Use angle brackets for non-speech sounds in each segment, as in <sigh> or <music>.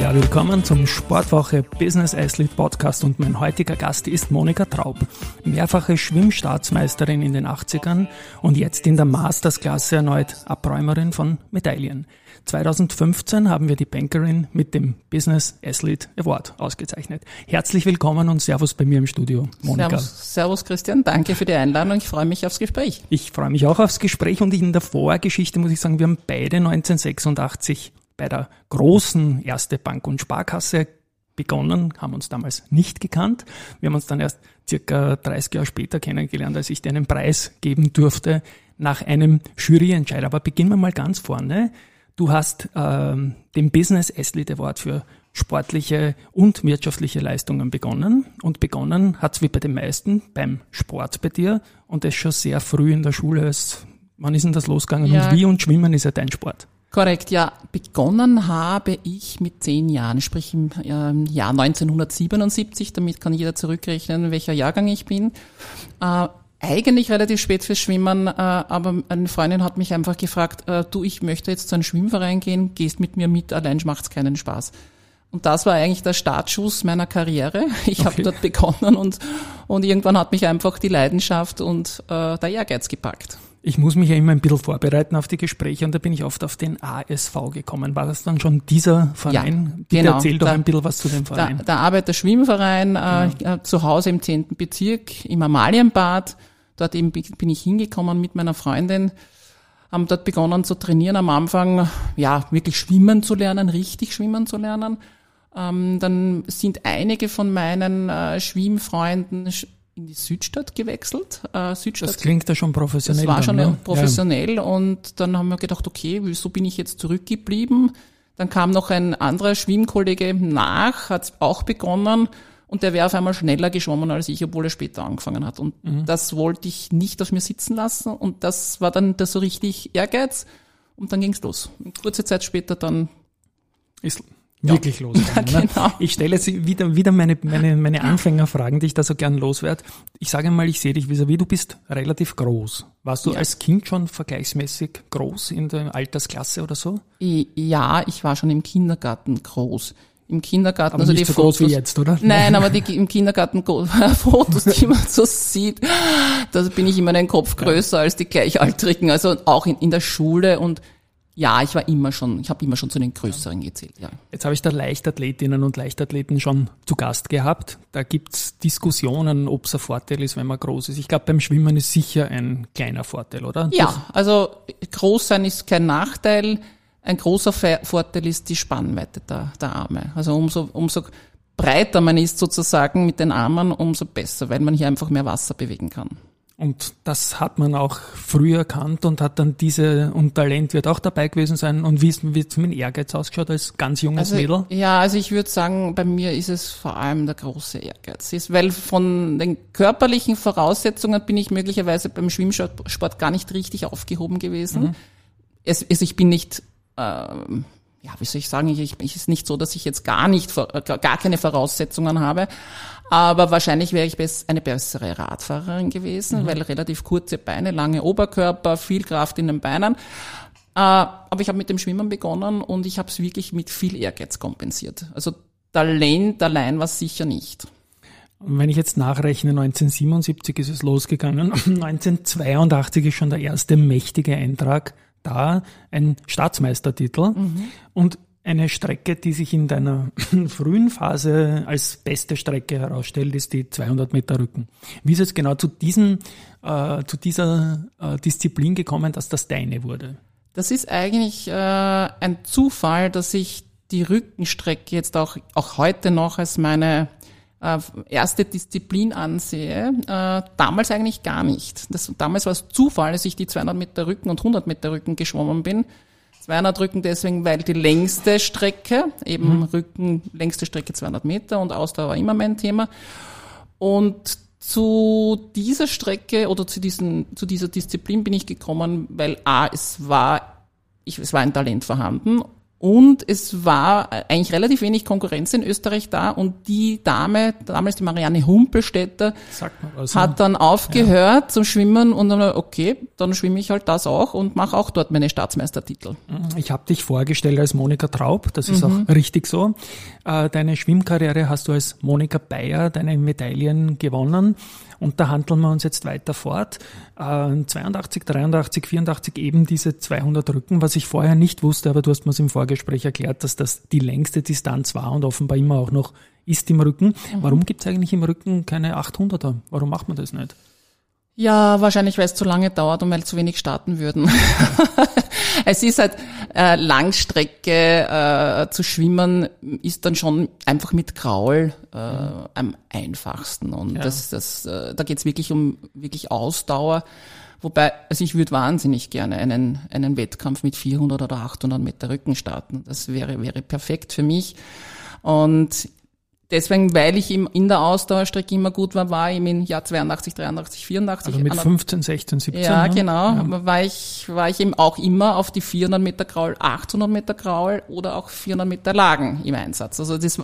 Sport. willkommen zum Sportwoche Business Athlete Podcast und mein heutiger Gast ist Monika Traub, mehrfache Schwimmstaatsmeisterin in den 80ern und jetzt in der Mastersklasse erneut Abräumerin von Medaillen. 2015 haben wir die Bankerin mit dem Business Athlete Award ausgezeichnet. Herzlich willkommen und Servus bei mir im Studio, Monika. Servus, Servus Christian, danke für die Einladung. Ich freue mich aufs Gespräch. Ich freue mich auch aufs Gespräch und in der Vorgeschichte muss ich sagen, wir haben beide 1986 bei der großen Erste Bank und Sparkasse begonnen, haben uns damals nicht gekannt. Wir haben uns dann erst circa 30 Jahre später kennengelernt, als ich dir einen Preis geben durfte nach einem Juryentscheid. Aber beginnen wir mal ganz vorne. Du hast ähm, den Business Athlete Award für sportliche und wirtschaftliche Leistungen begonnen. Und begonnen hat es wie bei den meisten beim Sport bei dir und das schon sehr früh in der Schule. wann ist denn das losgegangen ja. und wie und Schwimmen ist ja dein Sport? Korrekt, ja. Begonnen habe ich mit zehn Jahren, sprich im Jahr 1977. Damit kann jeder zurückrechnen, welcher Jahrgang ich bin. Äh, eigentlich relativ spät fürs Schwimmen, äh, aber eine Freundin hat mich einfach gefragt, äh, du, ich möchte jetzt zu einem Schwimmverein gehen, gehst mit mir mit, allein macht's keinen Spaß. Und das war eigentlich der Startschuss meiner Karriere. <laughs> Ich okay. habe dort begonnen und, und irgendwann hat mich einfach die Leidenschaft und äh, der Ehrgeiz gepackt. Ich muss mich ja immer ein bisschen vorbereiten auf die Gespräche und da bin ich oft auf den ASV gekommen. War das dann schon dieser Verein? Ja, genau. erzähl doch da, ein bisschen was zu dem Verein. Der, der Arbeiter-Schwimmverein äh, äh, zu Hause im 10. Bezirk im Amalienbad. Dort eben bin ich hingekommen mit meiner Freundin, haben dort begonnen zu trainieren. Am Anfang, ja, wirklich schwimmen zu lernen, richtig schwimmen zu lernen. Ähm, dann sind einige von meinen äh, Schwimmfreunden in die Südstadt gewechselt. Äh, Südstadt, das klingt ja schon professionell. Das war schon ne? professionell ja. und dann haben wir gedacht, okay, wieso bin ich jetzt zurückgeblieben? Dann kam noch ein anderer Schwimmkollege nach, hat auch begonnen und der wäre auf einmal schneller geschwommen als ich, obwohl er später angefangen hat. Und mhm. das wollte ich nicht auf mir sitzen lassen und das war dann das so richtig Ehrgeiz und dann ging's los. kurze Zeit später dann ist wirklich ja. loswerden. Ja, genau. Ich stelle jetzt wieder, wieder meine, meine, meine Anfängerfragen, die ich da so gern loswerde. Ich sage mal, ich sehe dich vis-à-vis, du bist relativ groß. Warst du ja. als Kind schon vergleichsmäßig groß in der Altersklasse oder so? Ja, ich war schon im Kindergarten groß. Im Kindergarten, aber also nicht die so Fotos. Groß wie jetzt, oder? Nein, aber die <laughs> im Kindergarten <laughs> Fotos, die man so sieht, da bin ich immer einen Kopf größer als die Gleichaltrigen. Also auch in, in der Schule und ja, ich war immer schon, ich habe immer schon zu den Größeren gezählt, ja. Jetzt habe ich da Leichtathletinnen und Leichtathleten schon zu Gast gehabt. Da gibt's Diskussionen, ob es ein Vorteil ist, wenn man groß ist. Ich glaube, beim Schwimmen ist sicher ein kleiner Vorteil, oder? Ja, also groß sein ist kein Nachteil. Ein großer Vorteil ist die Spannweite der, der Arme. Also umso, umso breiter man ist sozusagen mit den Armen, umso besser, weil man hier einfach mehr Wasser bewegen kann. Und das hat man auch früh erkannt und hat dann diese, und Talent wird auch dabei gewesen sein. Und wie ist es mit Ehrgeiz ausgeschaut als ganz junges also, Mädel? Ja, also ich würde sagen, bei mir ist es vor allem der große Ehrgeiz. Ist, weil von den körperlichen Voraussetzungen bin ich möglicherweise beim Schwimmsport gar nicht richtig aufgehoben gewesen. Mhm. Es, es, ich bin nicht, äh, ja, wie soll ich sagen, ich, ich ist nicht so, dass ich jetzt gar nicht, gar keine Voraussetzungen habe. Aber wahrscheinlich wäre ich eine bessere Radfahrerin gewesen, mhm. weil relativ kurze Beine, lange Oberkörper, viel Kraft in den Beinen. Äh, aber ich habe mit dem Schwimmen begonnen und ich habe es wirklich mit viel Ehrgeiz kompensiert. Also Talent allein war sicher nicht. Wenn ich jetzt nachrechne, 1977 ist es losgegangen, <laughs> 1982 ist schon der erste mächtige Eintrag da, ein Staatsmeistertitel. Mhm. Und eine Strecke, die sich in deiner <laughs> frühen Phase als beste Strecke herausstellt, ist die 200 Meter Rücken. Wie ist es genau zu, diesen, äh, zu dieser äh, Disziplin gekommen, dass das deine wurde? Das ist eigentlich äh, ein Zufall, dass ich die Rückenstrecke jetzt auch, auch heute noch als meine äh, erste Disziplin ansehe. Äh, damals eigentlich gar nicht. Das, damals war es Zufall, dass ich die 200 Meter Rücken und 100 Meter Rücken geschwommen bin 200 Rücken deswegen, weil die längste Strecke, eben mhm. Rücken, längste Strecke 200 Meter und Ausdauer war immer mein Thema. Und zu dieser Strecke oder zu, diesen, zu dieser Disziplin bin ich gekommen, weil A, es war, ich, es war ein Talent vorhanden und es war eigentlich relativ wenig Konkurrenz in Österreich da und die Dame, damals die Marianne Humpelstädter, also, hat dann aufgehört ja. zum Schwimmen und dann, okay, dann schwimme ich halt das auch und mache auch dort meine Staatsmeistertitel. Ich habe dich vorgestellt als Monika Traub, das ist mhm. auch richtig so. Äh, deine Schwimmkarriere hast du als Monika Bayer deine Medaillen gewonnen. Und da handeln wir uns jetzt weiter fort. Äh, 82, 83, 84 eben diese 200 Rücken, was ich vorher nicht wusste, aber du hast mir es im Vorgespräch erklärt, dass das die längste Distanz war und offenbar immer auch noch ist im Rücken. Mhm. Warum gibt es eigentlich im Rücken keine 800er? Warum macht man das nicht? Ja, wahrscheinlich, weil es zu lange dauert und weil zu wenig starten würden. <laughs> es ist halt äh, Langstrecke äh, zu schwimmen ist dann schon einfach mit Kraul äh, mhm. am einfachsten und ja. das das äh, da geht's wirklich um wirklich Ausdauer. Wobei, also ich würde wahnsinnig gerne einen, einen Wettkampf mit 400 oder 800 Meter Rücken starten. Das wäre, wäre perfekt für mich. Und Deswegen, weil ich in der Ausdauerstrecke immer gut war, war ich im Jahr 82, 83, 84. Also mit 15, 16, 17. Ja, ne? genau. Ja. War ich, war ich eben auch immer auf die 400 Meter Kraul, 800 Meter Kraul oder auch 400 Meter Lagen im Einsatz. Also das,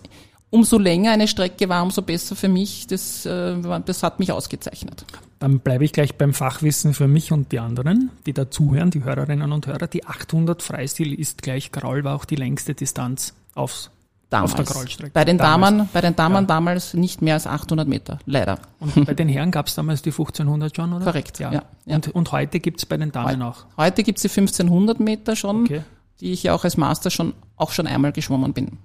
umso länger eine Strecke war, umso besser für mich. Das, äh, das hat mich ausgezeichnet. Dann bleibe ich gleich beim Fachwissen für mich und die anderen, die da zuhören, die Hörerinnen und Hörer. Die 800 Freistil ist gleich Kraul, war auch die längste Distanz aufs Damals. Auf der Grollstrecke. Bei den damals. Damen, bei den Damen ja. damals nicht mehr als 800 Meter, leider. Und bei den Herren gab es damals die 1500 schon, oder? Korrekt, ja. ja. Und, und heute gibt es bei den Damen He auch? Heute gibt es die 1500 Meter schon, okay. die ich ja auch als Master schon, auch schon einmal geschwommen bin.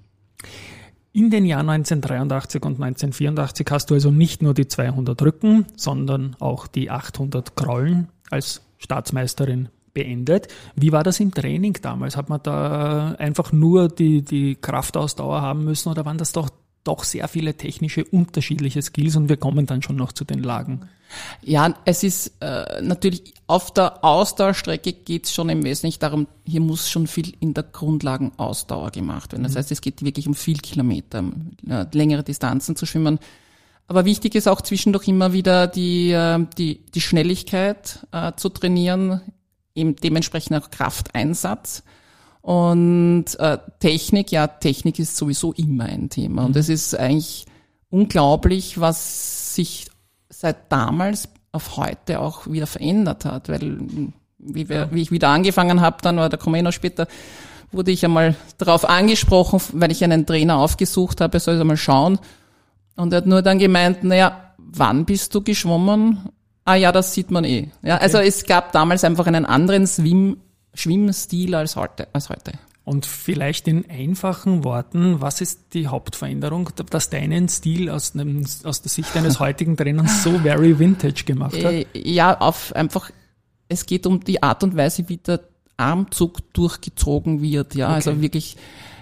In den Jahren 1983 und 1984 hast du also nicht nur die 200 Rücken, sondern auch die 800 Krollen als Staatsmeisterin beendet. Wie war das im Training damals? Hat man da einfach nur die, die Kraftausdauer haben müssen oder waren das doch, doch sehr viele technische unterschiedliche Skills und wir kommen dann schon noch zu den Lagen? Ja, es ist äh, natürlich auf der Ausdauerstrecke geht es schon im Wesentlichen darum, hier muss schon viel in der Grundlagenausdauer gemacht werden. Das mhm. heißt, es geht wirklich um viel Kilometer, äh, längere Distanzen zu schwimmen. Aber wichtig ist auch zwischendurch immer wieder die, äh, die, die Schnelligkeit äh, zu trainieren, eben dementsprechend auch Krafteinsatz. Und äh, Technik, ja, Technik ist sowieso immer ein Thema. Und es ist eigentlich unglaublich, was sich seit damals auf heute auch wieder verändert hat. Weil wie, wir, wie ich wieder angefangen habe, dann, oder da komme ich noch später, wurde ich einmal darauf angesprochen, weil ich einen Trainer aufgesucht habe, er soll einmal schauen. Und er hat nur dann gemeint, naja, wann bist du geschwommen? Ah ja, das sieht man eh. Ja, okay. Also es gab damals einfach einen anderen Swim, Schwimmstil als heute, als heute. Und vielleicht in einfachen Worten, was ist die Hauptveränderung, dass deinen Stil aus, einem, aus der Sicht eines <laughs> heutigen Trainers so very vintage gemacht hat? Äh, ja, auf einfach, es geht um die Art und Weise, wie der Armzug durchgezogen wird. Ja, also okay. also wirklich,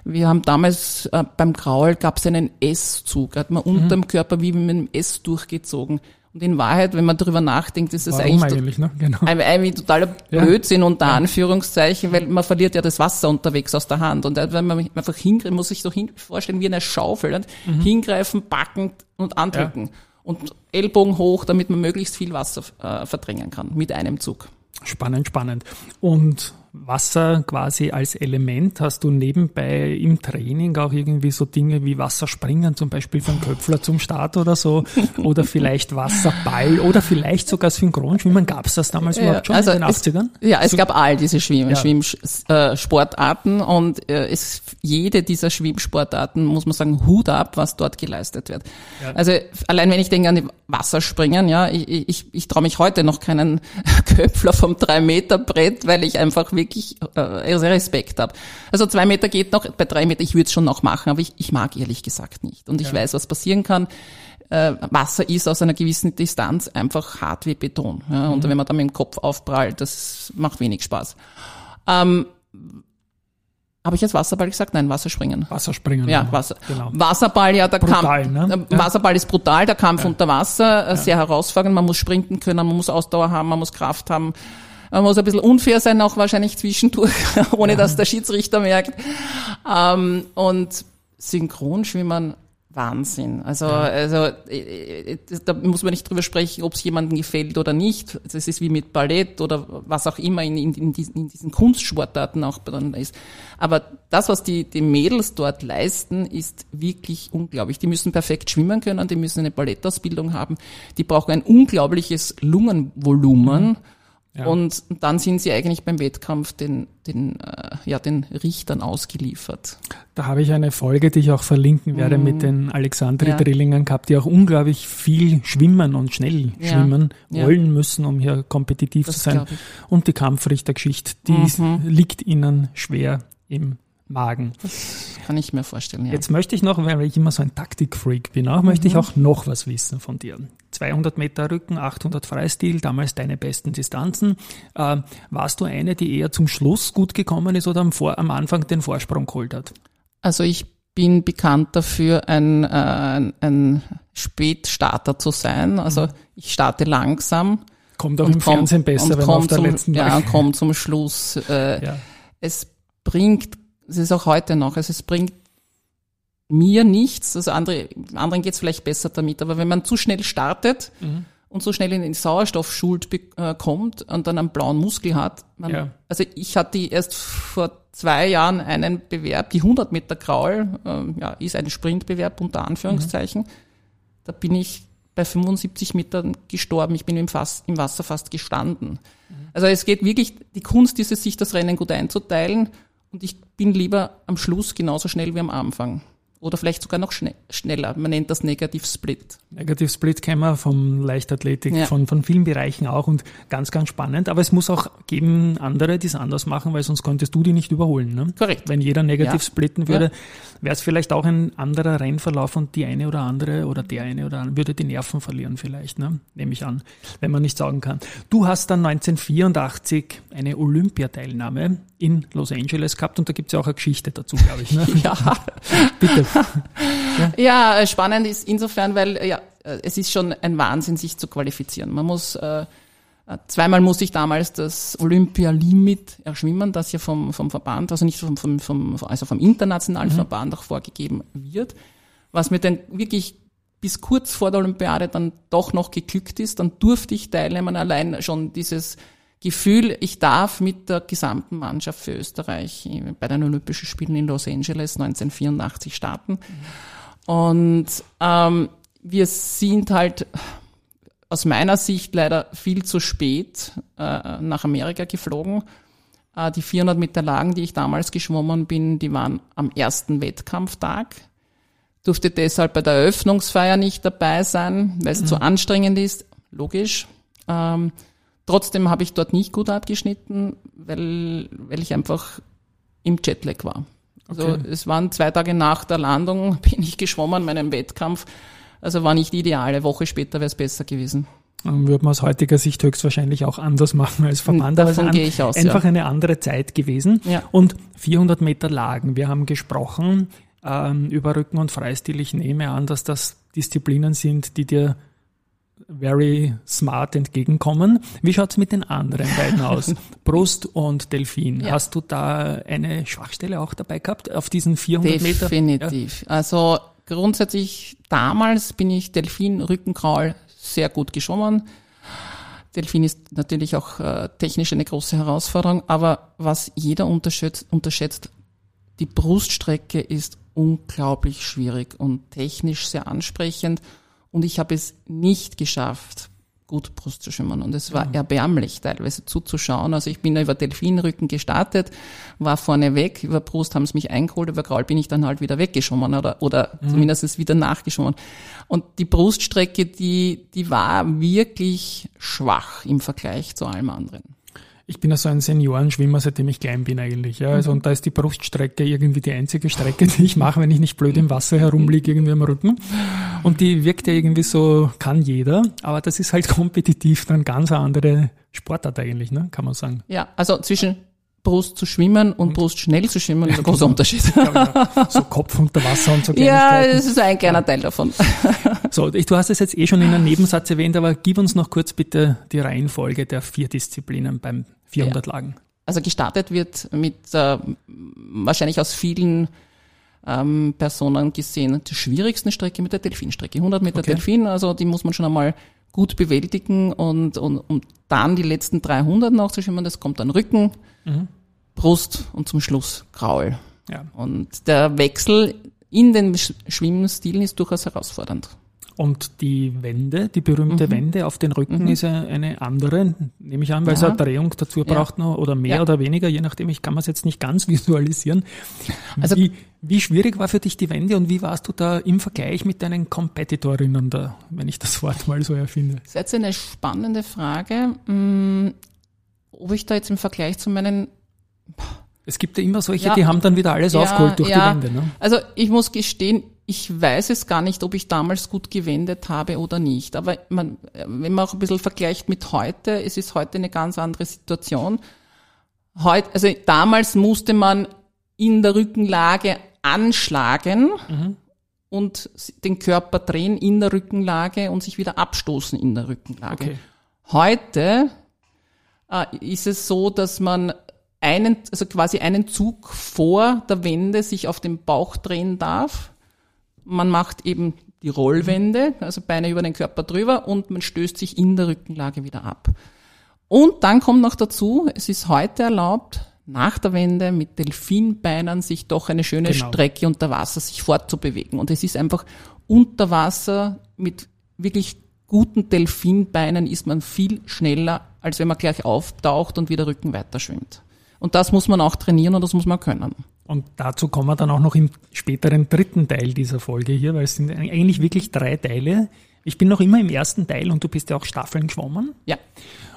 wir haben damals äh, beim Graul gab es einen S-Zug, hat man mhm. unterm Körper wie mit einem S durchgezogen. Und in Wahrheit, wenn man darüber nachdenkt, ist es eigentlich, eigentlich ne? genau. ein, ein, totaler Blödsinn ja. unter ja. Anführungszeichen, weil man verliert ja das Wasser unterwegs aus der Hand. Und wenn man einfach hingreift, muss sich so vorstellen wie eine Schaufel. Mhm. Hingreifen, backen und andrücken. Ja. Und Ellbogen hoch, damit man möglichst viel Wasser äh, verdrängen kann mit einem Zug. Spannend, spannend. Und Wasser quasi als Element? Hast du nebenbei im Training auch irgendwie so Dinge wie Wasserspringen zum Beispiel einen Köpfler zum Start oder so? <laughs> Oder vielleicht Wasserball oder vielleicht sogar Synchronschwimmen? Gab es das damals ja, überhaupt schon also in den 80ern? Es, ja, es so, gab all diese Schwimm ja. Schwimmsportarten und äh, es, jede dieser Schwimmsportarten, muss man sagen, Hut ab, was dort geleistet wird. Ja. Also allein wenn ich denke an die Wasserspringen, ja, ich, ich, ich traue mich heute noch keinen <laughs> Köpfler vom 3-Meter-Brett, weil ich einfach wirklich äh, sehr Respekt habe. Also zwei Meter geht noch, bei drei Meter, ich würde es schon noch machen, aber ich, ich mag ehrlich gesagt nicht. Und ich ja. weiß, was passieren kann. Äh, Wasser ist aus einer gewissen Distanz einfach hart wie Beton. Ja? Und mhm. wenn man dann mit dem Kopf aufprallt, das macht wenig Spaß. Ähm, habe ich jetzt Wasserball gesagt? Nein, Wasserspringen. Wasserspringen. Ja, Wasser. Genau. Wasserball, ja, der brutal, Kampf. Ne? Äh, Wasserball ist brutal, der Kampf ja. unter Wasser, äh, ja. sehr herausfordernd. Man muss sprinten können, man muss Ausdauer haben, man muss Kraft haben. Man muss ein bisschen unfair sein, auch wahrscheinlich zwischendurch, <laughs> ohne ja. dass der Schiedsrichter merkt. Ähm, und Synchronschwimmen Wahnsinn. Also, ja. also äh, äh, da muss man nicht drüber sprechen, ob es jemandem gefällt oder nicht. Das ist wie mit Ballett oder was auch immer in, in, in, diesen, in diesen Kunstsportarten auch dann ist. Aber das, was die, die Mädels dort leisten, ist wirklich unglaublich. Die müssen perfekt schwimmen können, die müssen eine Ballettausbildung haben, die brauchen ein unglaubliches Lungenvolumen. Mhm ja. Und dann sind sie eigentlich beim Wettkampf den, den, äh, ja, den Richtern ausgeliefert. Da habe ich eine Folge, die ich auch verlinken werde, mm. mit den Alexandri-Drillingen ja. gehabt, die auch unglaublich viel schwimmen und schnell ja. schwimmen wollen müssen, um hier kompetitiv das zu sein. Und die Kampfrichtergeschichte, die mhm. liegt ihnen schwer im Magen. Das kann ich mir vorstellen, ja. Jetzt möchte ich noch, weil ich immer so ein Taktikfreak bin, auch, mhm. möchte ich mhm. auch noch was wissen von dir. 200 Meter Rücken, 800 Freistil, damals deine besten Distanzen. Äh, warst du eine, die eher zum Schluss gut gekommen ist oder am, Vor am Anfang den Vorsprung geholt hat? Also ich bin bekannt dafür, ein, äh, ein Spätstarter zu sein. Also mhm. ich starte langsam. Kommt auch im komm, Fernsehen besser, wenn man auf der zum, letzten Ja, kommt zum Schluss. Äh, ja. Es bringt es ist auch heute noch, also es bringt mir nichts, also andere, anderen geht es vielleicht besser damit, aber wenn man zu schnell startet mhm. und so schnell in den Sauerstoffschuld äh, kommt und dann einen blauen Muskel hat, man, ja. also ich hatte erst vor zwei Jahren einen Bewerb, die 100 Meter Kraul, äh, ja, ist ein Sprintbewerb unter Anführungszeichen, mhm. da bin ich bei 75 Metern gestorben, ich bin im, fast, im Wasser fast gestanden. Mhm. Also es geht wirklich, die Kunst ist es, sich das Rennen gut einzuteilen und ich bin lieber am Schluss genauso schnell wie am Anfang oder vielleicht sogar noch schneller. Man nennt das Negativ Split. Negativ Split kennen wir vom Leichtathletik, ja. von, von vielen Bereichen auch und ganz, ganz spannend. Aber es muss auch geben andere, die es anders machen, weil sonst könntest du die nicht überholen. Ne? Korrekt. Wenn jeder negativ ja. splitten würde, ja. wäre es vielleicht auch ein anderer Rennverlauf und die eine oder andere oder der eine oder andere würde die Nerven verlieren vielleicht, ne? nehme ich an, wenn man nicht sagen kann. Du hast dann 1984 eine Olympiateilnahme in Los Angeles gehabt und da gibt es ja auch eine Geschichte dazu, glaube ich. Ne? <laughs> ja. <laughs> Bitte. <laughs> ja. ja, spannend ist insofern, weil ja, es ist schon ein Wahnsinn, sich zu qualifizieren. Man muss äh, Zweimal musste ich damals das Olympia-Limit erschwimmen, das ja vom, vom Verband, also nicht vom, vom, vom, also vom internationalen mhm. Verband auch vorgegeben wird. Was mir dann wirklich bis kurz vor der Olympiade dann doch noch geglückt ist, dann durfte ich teilnehmen, allein schon dieses Gefühl, ich darf mit der gesamten Mannschaft für Österreich bei den Olympischen Spielen in Los Angeles 1984 starten. Und ähm, wir sind halt aus meiner Sicht leider viel zu spät äh, nach Amerika geflogen. Äh, die 400 Meter Lagen, die ich damals geschwommen bin, die waren am ersten Wettkampftag. Durfte deshalb bei der Eröffnungsfeier nicht dabei sein, weil es mhm. zu anstrengend ist. Logisch. Ähm, Trotzdem habe ich dort nicht gut abgeschnitten, weil, weil ich einfach im Jetlag war. Also okay. es waren zwei Tage nach der Landung, <laughs> bin ich geschwommen, meinem Wettkampf. Also war nicht ideal. Eine Woche später wäre es besser gewesen. Dann würde man aus heutiger Sicht höchstwahrscheinlich auch anders machen als Verband. Davon Aber es ist aus, einfach ja. eine andere Zeit gewesen. Ja. Und 400 Meter Lagen. Wir haben gesprochen ähm, über Rücken und Freistil. Ich nehme an, dass das Disziplinen sind, die dir very smart entgegenkommen. Wie schaut's mit den anderen beiden aus? <laughs> Brust und Delfin. Ja. Hast du da eine Schwachstelle auch dabei gehabt auf diesen 400 Definitiv. Meter? Definitiv. Ja. Also grundsätzlich damals bin ich Delfin, Rückenkraul sehr gut geschwommen. Delfin ist natürlich auch äh, technisch eine große Herausforderung, aber was jeder unterschätzt, unterschätzt, die Bruststrecke ist unglaublich schwierig und technisch sehr ansprechend und ich habe es nicht geschafft, gut Brust zu schwimmen. Und es war mhm. erbärmlich, teilweise zuzuschauen. Also ich bin über Delfinrücken gestartet, war vorne weg, über Brust haben sie mich eingeholt, über Graul bin ich dann halt wieder weggeschwommen oder, oder mhm. zumindest wieder nachgeschwommen. Und die Bruststrecke, die, die war wirklich schwach im Vergleich zu allem anderen. Ich bin ja so ein Seniorenschwimmer, seitdem ich klein bin eigentlich. Ja. Also, mhm. und da ist die Bruststrecke irgendwie die einzige Strecke, <laughs> die ich mache, wenn ich nicht blöd im Wasser herumliege, irgendwie am Rücken. Und die wirkt ja irgendwie so, kann jeder, aber das ist halt <laughs> kompetitiv dann ganz eine andere Sportart eigentlich, ne? kann man sagen. Ja, also zwischen Brust zu schwimmen und Brust schnell zu schwimmen ist ein großer Unterschied. so Kopf unter Wasser und so <laughs> Ja, das ist ein kleiner Teil davon. <laughs> So, du hast es jetzt eh schon in einem Nebensatz erwähnt, aber gib uns noch kurz bitte die Reihenfolge der vier Disziplinen beim 400 ja. Lagen. Also gestartet wird mit äh, wahrscheinlich aus vielen ähm, Personen gesehen der schwierigsten Strecke mit der Delfinstrecke. 100 Meter okay. Delfin, also die muss man schon einmal gut bewältigen und, und, und dann die letzten 300 noch zu schwimmen, das kommt dann Rücken, mhm. Brust und zum Schluss Kraul. Ja. Und der Wechsel in den Schwimmstilen ist durchaus herausfordernd. Und die Wende, die berühmte mhm. Wende auf den Rücken mhm. ist eine andere, nehme ich an, weil ja. es eine Drehung dazu braucht noch oder mehr ja. oder weniger, je nachdem, ich kann es jetzt nicht ganz <laughs> visualisieren. Also, wie, wie schwierig war für dich die Wende und wie warst du da im Vergleich mit deinen Competitorinnen da, wenn ich das Wort mal so erfinde? Das ist jetzt eine spannende Frage, hm, ob ich da jetzt im Vergleich zu meinen es gibt ja immer solche, ja, die haben dann wieder alles ja, aufgeholt durch ja. die Wende. Ne? Also ich muss gestehen, ich weiß es gar nicht, ob ich damals gut gewendet habe oder nicht. Aber man, wenn man auch ein bisschen vergleicht mit heute, es ist heute eine ganz andere Situation. Heute, also damals musste man in der Rückenlage anschlagen mhm. und den Körper drehen in der Rückenlage und sich wieder abstoßen in der Rückenlage. Okay. Heute ist es so, dass man einen, also quasi einen Zug vor der Wende sich auf den Bauch drehen darf man macht eben die Rollwände, also Beine über den Körper drüber und man stößt sich in der Rückenlage wieder ab. Und dann kommt noch dazu, es ist heute erlaubt, nach der Wende mit Delfinbeinen sich doch eine schöne genau. Strecke unter Wasser sich fortzubewegen. Und es ist einfach unter Wasser mit wirklich guten Delfinbeinen ist man viel schneller, als wenn man gleich auftaucht und wieder Rücken weiter schwimmt. Und das muss man auch trainieren und das muss man können. Und dazu kommen wir dann auch noch im späteren dritten Teil dieser Folge hier, weil es sind eigentlich wirklich drei Teile. Ich bin noch immer im ersten Teil und du bist ja auch Staffeln geschwommen. Ja.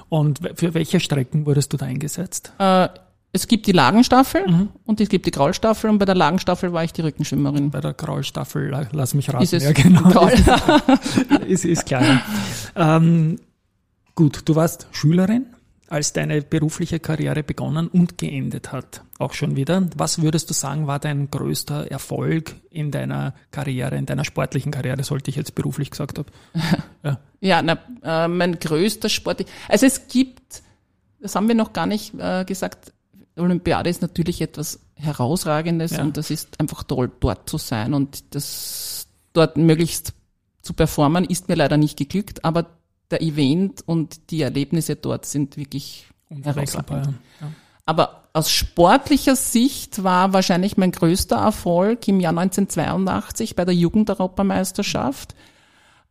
Und für welche Strecken wurdest du da eingesetzt? Äh, es gibt die Lagenstaffel mhm. und es gibt die Graulstaffel und bei der Lagenstaffel war ich die Rückenschwimmerin. Bei der Graulstaffel, lass mich raten. Ist es ja, genau. <laughs> ist, ist klar. ähm, gut, du warst Schülerin als deine berufliche Karriere begonnen und geendet hat, auch schon wieder. Was würdest du sagen, war dein größter Erfolg in deiner Karriere, in deiner sportlichen Karriere, sollte ich jetzt beruflich gesagt haben? <laughs> Ja, ja na, äh, mein größter Sport. Also es gibt, das haben wir noch gar nicht äh, gesagt, Olympiade ist natürlich etwas Herausragendes ja. und das ist einfach toll, dort zu sein und das dort möglichst zu performen, ist mir leider nicht geglückt, aber der Event und die Erlebnisse dort sind wirklich herausragend. Ja. Aber aus sportlicher Sicht war wahrscheinlich mein größter Erfolg im Jahr 1982 bei der Jugendeuropameisterschaft.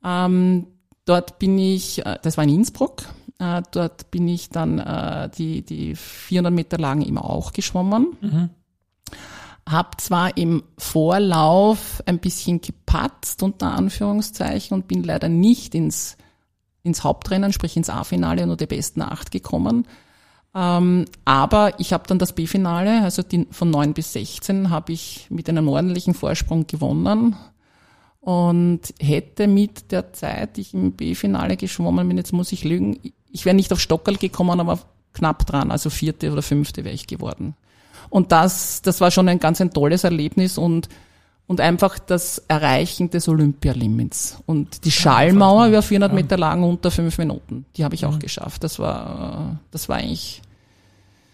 Ähm, dort bin ich, äh, das war in Innsbruck, äh, dort bin ich dann äh, die, die 400 Meter Lagen immer auch geschwommen. Mhm. Hab zwar im Vorlauf ein bisschen gepatzt, unter Anführungszeichen, und bin leider nicht ins ins Hauptrennen, sprich ins A-Finale nur die besten acht gekommen. Ähm, aber ich habe dann das B-Finale, also die, von neun bis 16, habe ich mit einem ordentlichen Vorsprung gewonnen und hätte mit der Zeit, die ich im B-Finale geschwommen bin, jetzt muss ich lügen, ich wäre nicht auf Stockerl gekommen, aber knapp dran, also vierte oder fünfte wäre ich geworden. Und das, das war schon ein ganz ein tolles Erlebnis und und einfach das Erreichen des Olympialimits. Und die Schallmauer über 400 ja. Meter lang unter fünf Minuten, die habe ich auch geschafft. Das war, das war eigentlich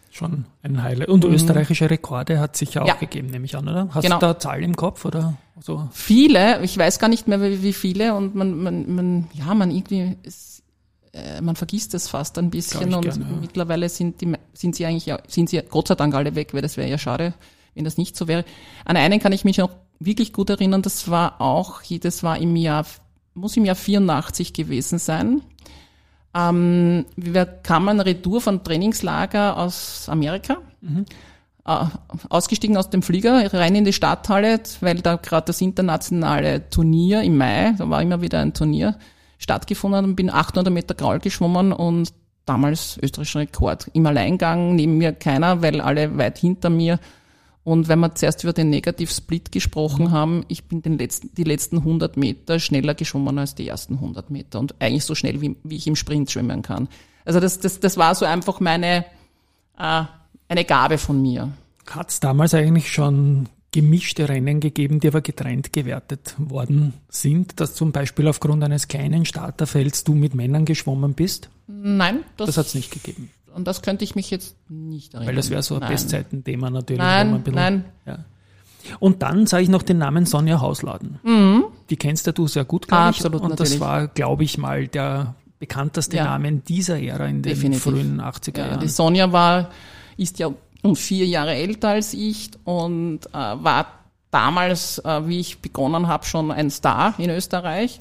schon ein Highlight. Und mhm. österreichische Rekorde hat sich ja auch ja. gegeben, nehme ich an, oder? Hast genau. du da Zahlen im Kopf oder so? Viele, ich weiß gar nicht mehr, wie viele und man, man, man ja, man irgendwie, es, äh, man vergisst es fast ein bisschen und gerne, ja. mittlerweile sind die, sind sie eigentlich, sind sie Gott sei Dank alle weg, weil das wäre ja schade, wenn das nicht so wäre. An einen kann ich mich noch wirklich gut erinnern, das war auch, das war im Jahr, muss im Jahr 84 gewesen sein. Ähm, wir kamen retour von Trainingslager aus Amerika, mhm. äh, ausgestiegen aus dem Flieger, rein in die Stadthalle, weil da gerade das internationale Turnier im Mai, da war immer wieder ein Turnier, stattgefunden und bin 800 Meter Graul geschwommen und damals österreichischer Rekord. Im Alleingang, neben mir keiner, weil alle weit hinter mir und wenn wir zuerst über den Negativ-Split gesprochen mhm. haben, ich bin den letzten, die letzten 100 Meter schneller geschwommen als die ersten 100 Meter und eigentlich so schnell, wie, wie ich im Sprint schwimmen kann. Also das, das, das war so einfach meine, äh, eine Gabe von mir. Hat es damals eigentlich schon gemischte Rennen gegeben, die aber getrennt gewertet worden sind, dass zum Beispiel aufgrund eines kleinen Starterfelds du mit Männern geschwommen bist? Nein, das, das hat es nicht gegeben. Und das könnte ich mich jetzt nicht erinnern. Weil das wäre so ein Bestzeitenthema natürlich. Nein, bisschen, nein. Ja. Und dann sage ich noch den Namen Sonja Hausladen. Mhm. Die kennst ja du sehr gut, glaube ah, ich. Absolut, Und natürlich. das war, glaube ich, mal der bekannteste ja. Name dieser Ära in den Definitiv. frühen 80er Jahren. Ja, die Sonja war, ist ja um vier Jahre älter als ich und äh, war damals, äh, wie ich begonnen habe, schon ein Star in Österreich.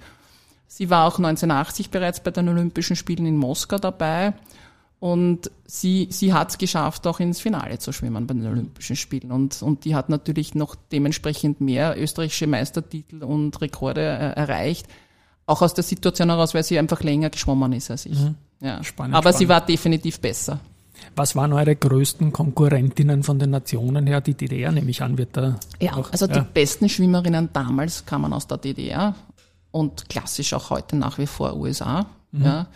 Sie war auch 1980 bereits bei den Olympischen Spielen in Moskau dabei und sie, sie hat es geschafft, auch ins Finale zu schwimmen bei den Olympischen Spielen. Und, und die hat natürlich noch dementsprechend mehr österreichische Meistertitel und Rekorde äh, erreicht. Auch aus der Situation heraus, weil sie einfach länger geschwommen ist als ich. Mhm. Ja. Spannend, Aber spannend. sie war definitiv besser. Was waren eure größten Konkurrentinnen von den Nationen her? Die DDR, nehme ich an, wird da. Ja, auch, also ja. die besten Schwimmerinnen damals kamen aus der DDR und klassisch auch heute nach wie vor USA. Mhm. Ja.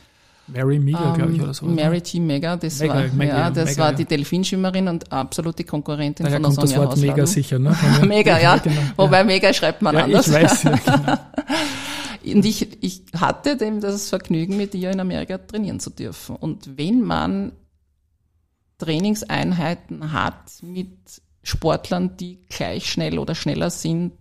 Mary Mega, ähm, glaube ich, oder so. Mary T. Mega, das Mega, war, Mega, ja, das Mega, war die Delfinschwimmerin und absolute Konkurrentin Daher von der kommt Sonja das Wort Mega sicher, ne? <laughs> Mega, ja. <laughs> Genau, Wobei ja. Mega schreibt man ja, anders. Ich weiß, ja, <laughs> genau. Und ich, ich hatte dem das Vergnügen, mit ihr in Amerika trainieren zu dürfen. Und wenn man Trainingseinheiten hat mit Sportlern, die gleich schnell oder schneller sind,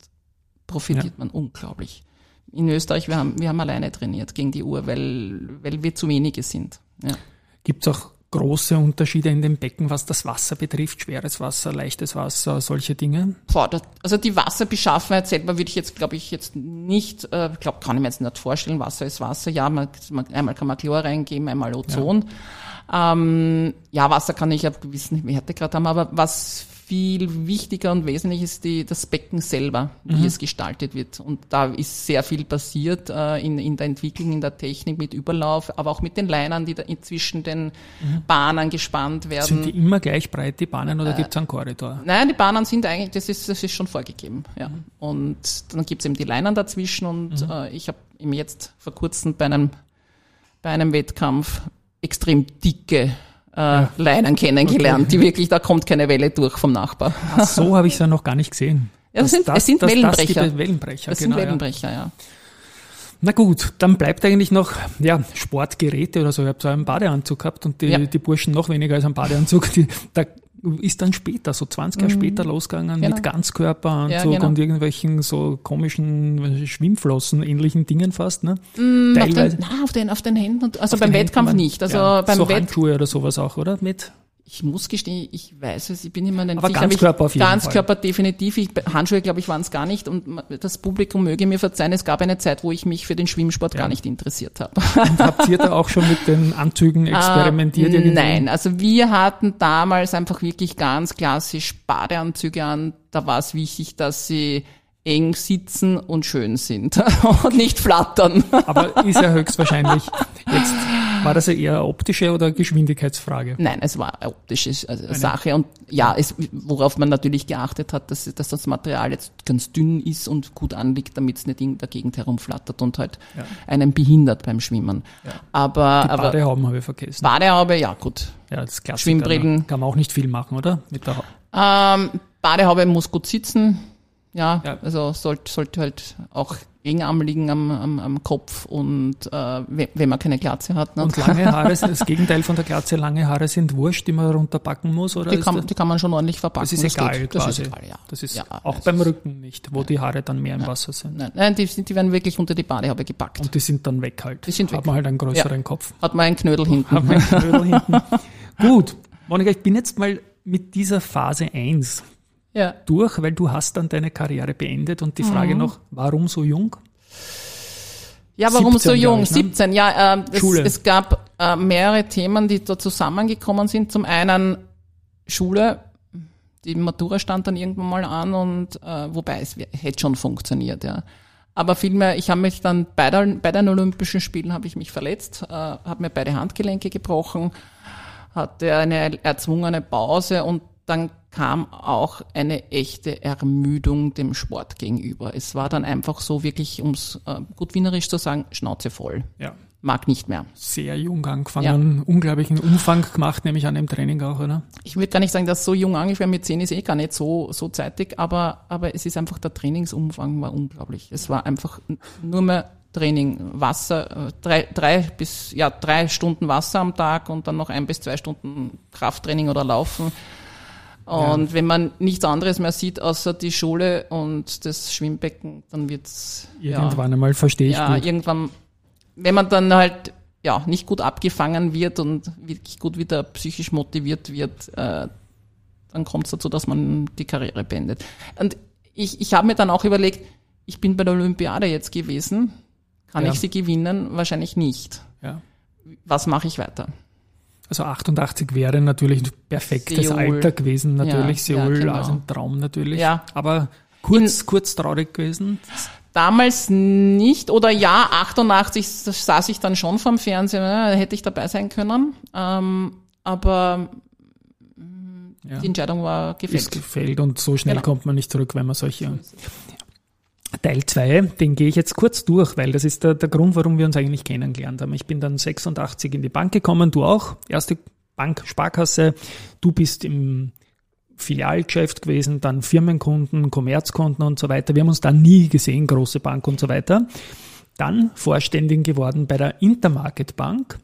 profitiert ja. man unglaublich in Österreich, wir haben, wir haben alleine trainiert gegen die Uhr, weil, weil wir zu wenige sind. Ja. Gibt es auch große Unterschiede in dem Becken, was das Wasser betrifft? Schweres Wasser, leichtes Wasser, solche Dinge? Boah, das, also die Wasserbeschaffenheit selber würde ich jetzt, glaube ich, jetzt nicht, äh, glaube, kann ich mir jetzt nicht vorstellen. Wasser ist Wasser. Ja, man, man, einmal kann man Chlor reingeben, einmal Ozon. Ja. Ähm, ja, Wasser kann ich ab gewissen Härtegrad haben, aber was viel wichtiger und wesentlich ist die, das Becken selber, wie mhm. es gestaltet wird. Und da ist sehr viel passiert äh, in, in der Entwicklung, in der Technik mit Überlauf, aber auch mit den Leinern, die da inzwischen den mhm. Bahnen gespannt werden. Sind die immer gleich breit, die Bahnen, oder äh, gibt es einen Korridor? Nein, die Bahnen sind eigentlich, das ist, das ist schon vorgegeben. Ja. Mhm. Und dann gibt es eben die Leinern dazwischen und mhm. äh, ich habe eben jetzt vor kurzem bei einem, bei einem Wettkampf extrem dicke äh, ja. Leinen kennengelernt, okay. die wirklich, da kommt keine Welle durch vom Nachbar. Ach, so habe ich es ja noch gar nicht gesehen. Ja, das sind, das, es sind das, Wellenbrecher. Das Wellenbrecher. Das genau, sind Wellenbrecher, ja. ja. Na gut, dann bleibt eigentlich noch ja, Sportgeräte oder so. Ich habe so einen Badeanzug gehabt und die, ja. die Burschen noch weniger als einen Badeanzug. Die, da ist dann später, so 20 Jahre mhm. später losgegangen genau. mit Ganzkörperanzug ja, genau. und irgendwelchen so komischen Schwimmflossen, ähnlichen Dingen fast, ne? Mm, Teilweise. Auf den, na, auf den, auf den Händen, und, also beim Wettkampf Händen, nicht. Also ja, beim so Wett Handschuhe oder sowas auch, oder? Mit? Ich muss gestehen, ich weiß es, ich bin immer nicht Aber sicher. Ganzkörper auf jeden Ganzkörper Fall. definitiv. Ich, Handschuhe, glaube ich, waren es gar nicht. Und das Publikum möge mir verzeihen, es gab eine Zeit, wo ich mich für den Schwimmsport ja. gar nicht interessiert habe. Und habt ihr da auch schon mit den Anzügen <laughs> ah, experimentiert? Uh, nein, also wir hatten damals einfach wirklich ganz klassisch Badeanzüge an. Da war es wichtig, dass sie eng sitzen und schön sind <laughs> und nicht flattern. Aber ist ja höchstwahrscheinlich <laughs> jetzt, war das eher optische oder Geschwindigkeitsfrage? Nein, es war eine optische also Sache und ja, es, worauf man natürlich geachtet hat, dass, dass das Material jetzt ganz dünn ist und gut anliegt, damit es nicht in der Gegend herumflattert und halt ja. einen behindert beim Schwimmen. Ja. Aber, Die Badehauben habe ich vergessen. Badehaube, ja gut. Ja, das Klassiker, Schwimmbrillen. Ne? Kann man auch nicht viel machen, oder? Mit der ähm, Badehaube muss gut sitzen ja, ja. also sollte, sollte halt auch Engarm liegen am, am, am Kopf und äh, wenn man keine Glatze hat. Ne? Und lange Haare, das Gegenteil von der Glatze, lange Haare sind wurscht, die man runterpacken muss? Oder die, kann, die kann man schon ordentlich verpacken. Das ist das egal quasi. Das ist egal, ja. Das ist ja, auch beim Rücken nicht, wo ja. die Haare dann mehr im Wasser sind. Nein, nein die, sind, die werden wirklich unter die Badehaube gepackt. Und die sind dann weg halt. Die sind weg. Hat man halt einen größeren Kopf. Hat man einen Knödel hinten. Hat man einen Knödel hinten. <laughs> Gut, Monika, ich bin jetzt mal mit dieser Phase 1 ja. durch, weil du hast dann deine Karriere beendet und die Frage mhm. noch, warum so jung? Ja, warum 17, so jung? Ich, ne? 17, ja. Äh, es, es, gab äh, mehrere Themen, die da zusammengekommen sind. Zum einen Schule, die Matura stand dann irgendwann mal an und äh, wobei es hätte schon funktioniert, ja. Aber vielmehr, ich habe mich dann bei, der, bei den Olympischen Spielen habe ich mich verletzt, äh, habe mir beide Handgelenke gebrochen, hatte eine erzwungene Pause und dann kam auch eine echte Ermüdung dem Sport gegenüber. Es war dann einfach so wirklich, ums äh, gut wienerisch zu sagen, Schnauze voll. Ja. mag nicht mehr. Sehr jung angefangen, ja. unglaublichen Umfang gemacht, nämlich an dem Training auch, oder? Ich würde gar nicht sagen, dass so jung angefangen mit zehn ist eh gar nicht so, so zeitig, aber, aber es ist einfach, der Trainingsumfang war unglaublich. Es war einfach nur mehr Training, Wasser, äh, drei, drei bis, ja, drei Stunden Wasser am Tag und dann noch ein bis zwei Stunden Krafttraining oder Laufen. Und ja. wenn man nichts anderes mehr sieht außer die Schule und das Schwimmbecken, dann wird's irgendwann ja, einmal verstehe ich ja, gut. irgendwann wenn man dann halt ja nicht gut abgefangen wird und wirklich gut wieder psychisch motiviert wird, äh, dann kommt es dazu, dass man die Karriere beendet. Und ich, ich habe mir dann auch überlegt, ich bin bei der Olympiade jetzt gewesen, kann ja. ich sie gewinnen? Wahrscheinlich nicht. Ja. Was mache ich weiter? Also 88 wäre natürlich ein perfektes Seoul. Alter gewesen, natürlich. Ja, Seoul, ja, genau. also ein Traum natürlich. Ja. Aber kurz, In, kurz traurig gewesen. Damals nicht oder ja, 88 saß ich dann schon vom Fernsehen, äh, hätte ich dabei sein können. Ähm, aber die Entscheidung war gefällt. Ist gefällt und so schnell genau. kommt man nicht zurück, wenn man solche. Teil 2, den gehe ich jetzt kurz durch, weil das ist der, der Grund, warum wir uns eigentlich kennengelernt haben. Ich bin dann 86 in die Bank gekommen, du auch. Erste Bank, Sparkasse. Du bist im Filialgeschäft gewesen, dann Firmenkunden, Kommerzkunden und so weiter. Wir haben uns da nie gesehen, große Bank und so weiter. Dann Vorständin geworden bei der Intermarket Bank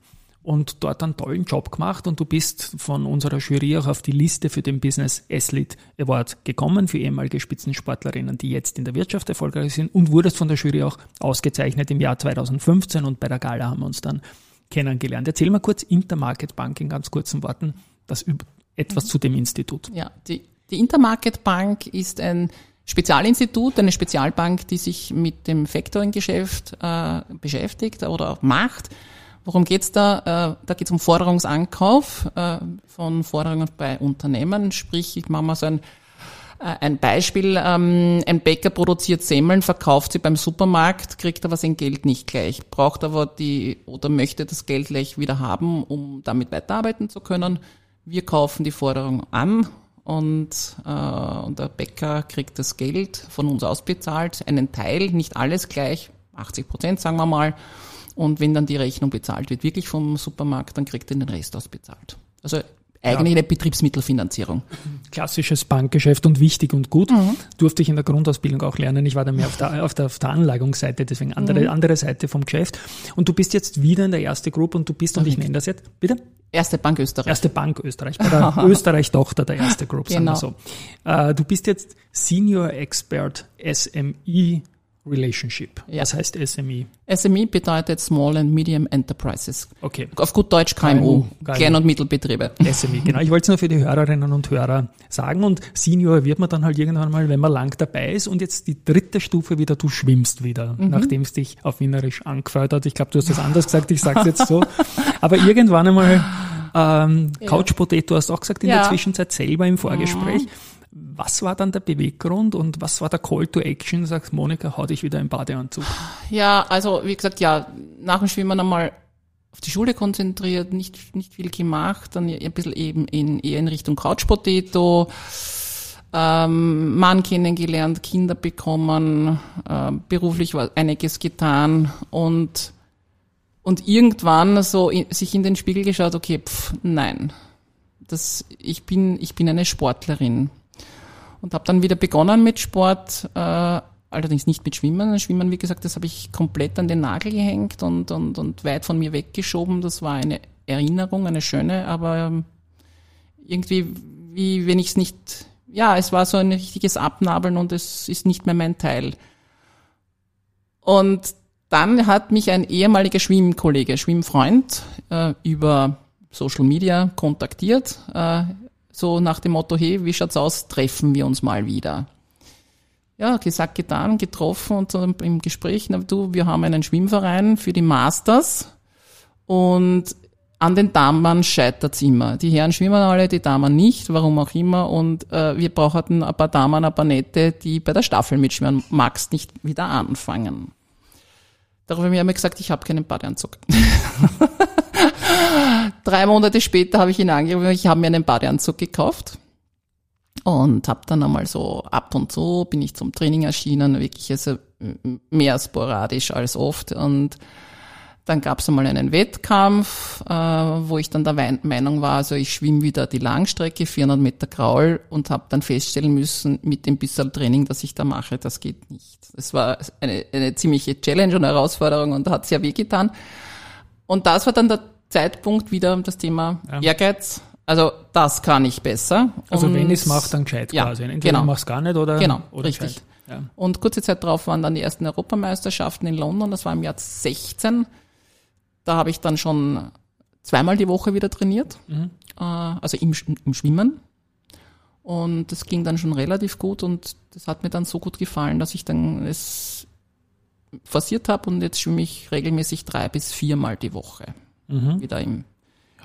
und dort einen tollen Job gemacht und du bist von unserer Jury auch auf die Liste für den Business Athlete Award gekommen für ehemalige Spitzensportlerinnen, die jetzt in der Wirtschaft erfolgreich sind und wurdest von der Jury auch ausgezeichnet im Jahr 2015 und bei der Gala haben wir uns dann kennengelernt. Erzähl mal kurz Intermarket Bank in ganz kurzen Worten, das etwas mhm. zu dem Institut. Ja, die, die Intermarket Bank ist ein Spezialinstitut, eine Spezialbank, die sich mit dem Factoring-Geschäft äh, beschäftigt oder macht. Worum geht's da? Äh, da geht's um Forderungsankauf äh, von Forderungen bei Unternehmen. Sprich, ich mache mal so ein, äh, ein Beispiel. Ähm, ein Bäcker produziert Semmeln, verkauft sie beim Supermarkt, kriegt aber sein Geld nicht gleich, braucht aber die oder möchte das Geld gleich wieder haben, um damit weiterarbeiten zu können wir kaufen die Forderung an und, und der Bäcker kriegt das Geld von uns ausbezahlt, einen Teil, nicht alles gleich, 80 Prozent sagen wir mal. Und wenn dann die Rechnung bezahlt wird, wirklich vom Supermarkt, dann kriegt er den Rest ausbezahlt. Also eigentlich ja. eine Betriebsmittelfinanzierung. Klassisches Bankgeschäft und wichtig und gut. Mhm. Durfte ich in der Grundausbildung auch lernen. Ich war da mehr auf der, auf der, auf der Anlagungsseite, deswegen andere, mhm. andere Seite vom Geschäft. Und du bist jetzt wieder in der erste Group und du bist, und ich nenne das jetzt, bitte? Erste Bank Österreich. Erste Bank Österreich, bei der <laughs> Österreich-Tochter der erste Group, sagen genau. wir so. Äh, du bist jetzt Senior Expert SME Relationship. Ja. Was heißt SME? SME bedeutet Small and Medium Enterprises. Okay. Auf gut Deutsch KMU, KMU Klein- und Mittelbetriebe. SME, genau. Ich wollte es nur für die Hörerinnen und Hörer sagen und Senior wird man dann halt irgendwann mal, wenn man lang dabei ist und jetzt die dritte Stufe wieder, du schwimmst wieder, mhm. nachdem es dich auf Wienerisch angefeuert hat. Ich glaube, du hast das anders gesagt, ich sage es jetzt so. Aber irgendwann einmal ähm, Couch Potato hast du auch gesagt in ja. der Zwischenzeit selber im Vorgespräch. Mhm. Was war dann der Beweggrund und was war der Call to Action? Sagst Monika, hau dich wieder im Badeanzug. Ja, also wie gesagt, ja, nach dem Schwimmen einmal auf die Schule konzentriert, nicht, nicht viel gemacht, dann ein bisschen eben in, eher in Richtung Couch Potato, ähm, Mann kennengelernt, Kinder bekommen, äh, beruflich war einiges getan und und irgendwann so in, sich in den Spiegel geschaut, okay, pff, nein, das, ich bin ich bin eine Sportlerin und habe dann wieder begonnen mit Sport, äh, allerdings nicht mit Schwimmen. Schwimmen, wie gesagt, das habe ich komplett an den Nagel gehängt und, und, und weit von mir weggeschoben. Das war eine Erinnerung, eine schöne, aber ähm, irgendwie, wie wenn ich es nicht, ja, es war so ein richtiges Abnabeln und es ist nicht mehr mein Teil. Und dann hat mich ein ehemaliger Schwimmkollege, Schwimmfreund, äh, über Social Media kontaktiert. Äh, so nach dem Motto, hey, wie schaut's aus, treffen wir uns mal wieder. Ja, gesagt, getan, getroffen und so im Gespräch, na, du, wir haben einen Schwimmverein für die Masters und an den Damen scheitert's immer. Die Herren schwimmen alle, die Damen nicht, warum auch immer. Und äh, wir brauchten ein paar Damen, ein paar Nette, die bei der Staffel mitschwimmen. Magst nicht wieder anfangen. Darüber habe ich mir gesagt, ich habe keinen Badeanzug. <laughs> Drei Monate später habe ich ihn angerufen, ich habe mir einen Badeanzug gekauft und habe dann einmal so ab und zu bin ich zum Training erschienen, wirklich also mehr sporadisch als oft und Dann gab es einmal einen Wettkampf, äh, wo ich dann der Meinung war, also ich schwimme wieder die Langstrecke, 400 Meter Kraul und habe dann feststellen müssen, mit dem bisschen Training, das ich da mache, das geht nicht. Das war eine, eine ziemliche Challenge und Herausforderung und hat sehr wehgetan. Und das war dann der Zeitpunkt wieder das Thema ja. Ehrgeiz. Also das kann ich besser. Also und wenn ich es mache, dann gescheit ja, quasi. Entweder genau. ich mach's gar nicht oder, genau, oder richtig. Ja. Und kurze Zeit darauf waren dann die ersten Europameisterschaften in London, das war im Jahr 16. Da habe ich dann schon zweimal die Woche wieder trainiert, mhm. äh, also im, im Schwimmen. Und das ging dann schon relativ gut und das hat mir dann so gut gefallen, dass ich dann es forciert habe und jetzt schwimme ich regelmäßig drei bis viermal die Woche mhm. wieder im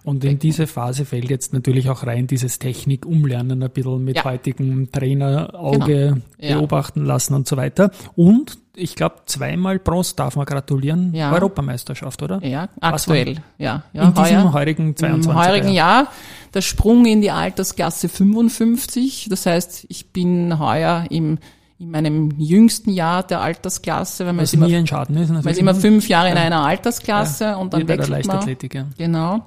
und in diese Phase fällt jetzt natürlich auch rein dieses Technik umlernen, ein bisschen mit ja. heutigem Trainerauge genau. beobachten ja. lassen und so weiter. Und ich glaube, zweimal Bronze darf man gratulieren. Ja. Europameisterschaft, oder? Ja, aktuell. Ja, ja. In diesem heuer, heurigen 22. Im heurigen Jahr der Sprung in die Altersklasse 55. Das heißt, ich bin heuer im in meinem jüngsten Jahr der Altersklasse, weil man ist immer, ein Schaden ist, man ist immer fünf Jahre in einer Altersklasse ja, und dann wechselt man. Ja. Genau.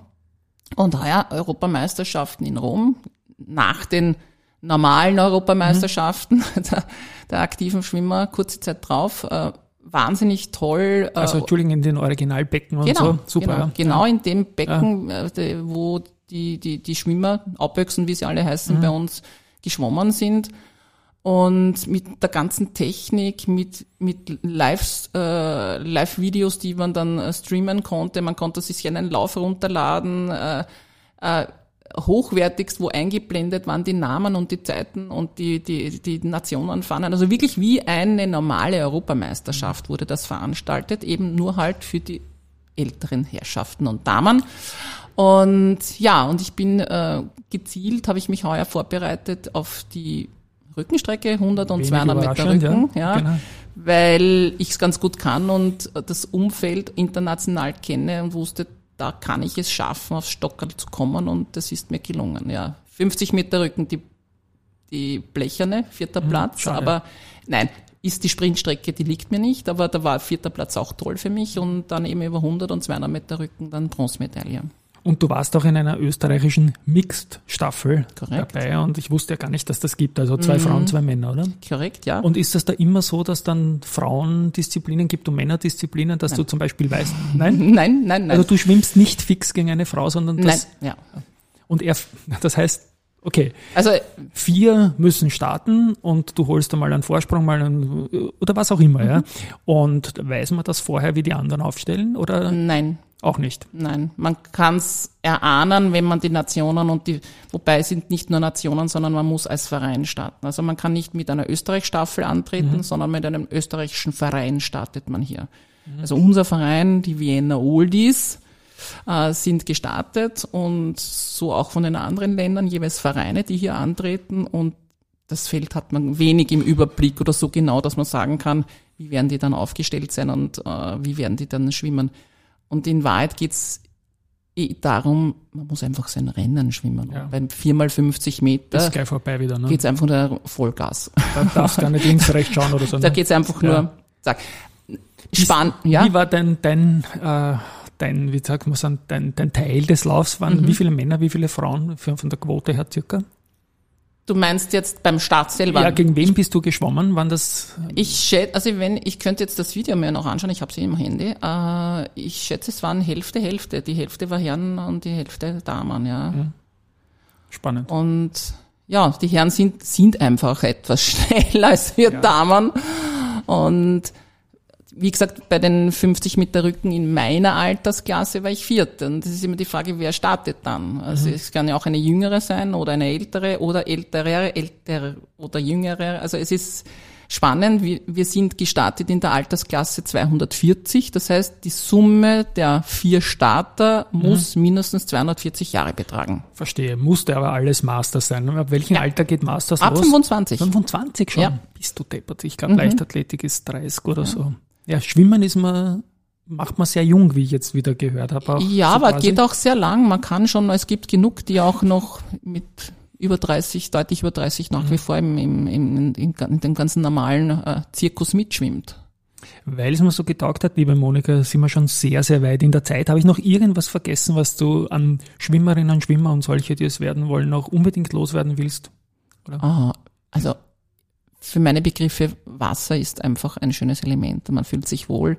Und heuer Europameisterschaften in Rom, nach den normalen Europameisterschaften mhm. <laughs> der, der, aktiven Schwimmer, kurze Zeit drauf, äh, wahnsinnig toll. Äh, also Entschuldigung, in den Originalbecken und genau, so. Super. Genau, ja. genau in dem Becken, ja. äh, wo die, die, die Schwimmer, Abwechseln, wie sie alle heißen, mhm. bei uns geschwommen sind und mit der ganzen Technik, mit, mit Live, äh, Live-Videos, die man dann äh, streamen konnte. Man konnte sich einen Lauf runterladen, äh, äh, hochwertigst, wo eingeblendet waren die Namen und die Zeiten und die, die, die Nationenfahnen. Also wirklich wie eine normale Europameisterschaft wurde das veranstaltet, eben nur halt für die älteren Herrschaften und Damen. Und ja, und ich bin äh, gezielt, habe ich mich heuer vorbereitet auf die Rückenstrecke, 100 und 200 Meter Rücken, ja, ja genau. weil ich es ganz gut kann und das Umfeld international kenne und wusste, da kann ich es schaffen, aufs Stockerl zu kommen und das ist mir gelungen. Ja, 50 Meter Rücken, die, die blecherne, vierter mhm, Platz, schade. aber nein, ist die Sprintstrecke, die liegt mir nicht, aber da war vierter Platz auch toll für mich und dann eben über 100 und 200 Meter Rücken dann Bronzemedaille. Und du warst auch in einer österreichischen Mixed-Staffel dabei und ich wusste ja gar nicht, dass das gibt. Also zwei mhm. Frauen, zwei Männer, oder? Korrekt, ja. Und ist das da immer so, dass dann Frauendisziplinen gibt und Männerdisziplinen, dass nein. du zum Beispiel weißt, <laughs> nein? Nein, nein, nein. Also du schwimmst nicht fix gegen eine Frau, sondern das. Nein, ja. Und er, das heißt, Okay. Also vier müssen starten und du holst einmal einen Vorsprung, mal einen, oder was auch immer, mhm. ja. Und weiß man das vorher, wie die anderen aufstellen, oder? Nein. Auch nicht. Nein, man kann es erahnen, wenn man die Nationen und die, wobei sind nicht nur Nationen, sondern man muss als Verein starten. Also man kann nicht mit einer Österreich-Staffel antreten, mhm. sondern mit einem österreichischen Verein startet man hier. Mhm. Also unser Verein, die Vienna Oldies, äh, sind gestartet und so auch von den anderen Ländern jeweils Vereine, die hier antreten und das Feld hat man wenig im Überblick oder so genau, dass man sagen kann, wie werden die dann aufgestellt sein und äh, wie werden die dann schwimmen. Und in Wahrheit geht's eh darum, man muss einfach sein Rennen schwimmen. Ja. Beim 4x50 Meter ist gleich vorbei wieder, ne? geht's einfach nur Vollgas. Da darfst du gar nicht links, rechts schauen oder so. <laughs> Ne? Da geht's einfach nur, ja. sag, spannend, ja. Wie war denn dein, äh, dein, wie sagt man, dein, dein Teil des Laufs? Waren mhm. wie viele Männer, wie viele Frauen von der Quote her circa? Du meinst jetzt beim Start selber? Ja, gegen wen bist du geschwommen? Wann das? Ich schätze, also wenn, ich könnte jetzt das Video mir noch anschauen, ich habe sie im Handy. Äh, ich schätze, es waren Hälfte, Hälfte. Die Hälfte war Herren und die Hälfte Damen, ja. ja. Spannend. Und ja, die Herren sind, sind einfach etwas <laughs> schneller als wir ja. Damen. Und wie gesagt, bei den 50 Meter Rücken in meiner Altersklasse war ich Vierte. Und das ist immer die Frage, wer startet dann? Also mhm. es kann ja auch eine jüngere sein oder eine ältere oder ältere, ältere oder jüngere. Also es ist spannend. Wir, sind gestartet in der Altersklasse 240. Das heißt, die Summe der vier Starter mhm. muss mindestens 240 Jahre betragen. Verstehe. Musste aber alles Master sein. Ab welchem ja. Alter geht Masters Ab los? 25. 25 schon? Ja. Bist du deppert. Ich glaube, mhm. Leichtathletik ist 30 oder ja. so. Ja, Schwimmen ist man, macht man sehr jung, wie ich jetzt wieder gehört habe. ja, so aber quasi. geht auch sehr lang. Man kann schon, es gibt genug, die auch noch mit über 30, deutlich über 30 nach mhm. wie vor im, im, im, in, in dem ganzen normalen äh, Zirkus mitschwimmt. Weil es mir so getaugt hat, liebe Monika, sind wir schon sehr, sehr weit in der Zeit. Habe ich noch irgendwas vergessen, was du an Schwimmerinnen, Schwimmer und solche, die es werden wollen, noch unbedingt loswerden willst? Oh, also für meine Begriffe, Wasser ist einfach ein schönes Element. Man fühlt sich wohl.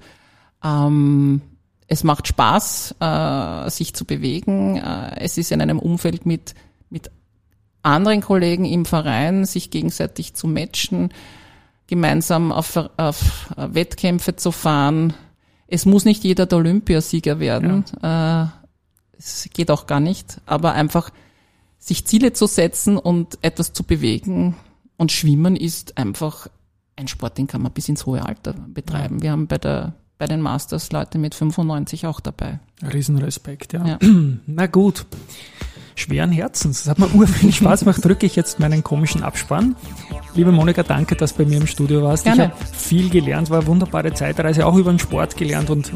Ähm, es macht Spaß, äh, sich zu bewegen. Äh, es ist in einem Umfeld mit, mit anderen Kollegen im Verein, sich gegenseitig zu matchen, gemeinsam auf, auf Wettkämpfe zu fahren. Es muss nicht jeder der Olympiasieger werden. Ja. Äh, es geht auch gar nicht. Aber einfach sich Ziele zu setzen und etwas zu bewegen. Und Schwimmen ist einfach ein Sport, den kann man bis ins hohe Alter betreiben. Wir haben bei der bei den Masters Leute mit 95 auch dabei. Riesenrespekt, ja. ja. <clears throat> Na gut. Schweren Herzens. Das hat mir urviel Spaß gemacht. Drücke ich jetzt meinen komischen Abspann. Liebe Monika, danke, dass du bei mir im Studio warst. Gerne. Ich habe viel gelernt, war eine wunderbare Zeitreise, auch über den Sport gelernt und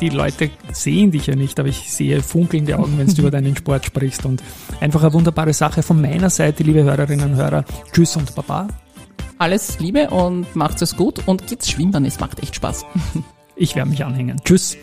die Leute sehen dich ja nicht, aber ich sehe funkelnde Augen, wenn du über deinen Sport sprichst und einfach eine wunderbare Sache von meiner Seite, liebe Hörerinnen und Hörer. Tschüss und Baba. Alles Liebe und macht es gut und geht's schwimmen, es macht echt Spaß. Ich werde mich anhängen. Tschüss.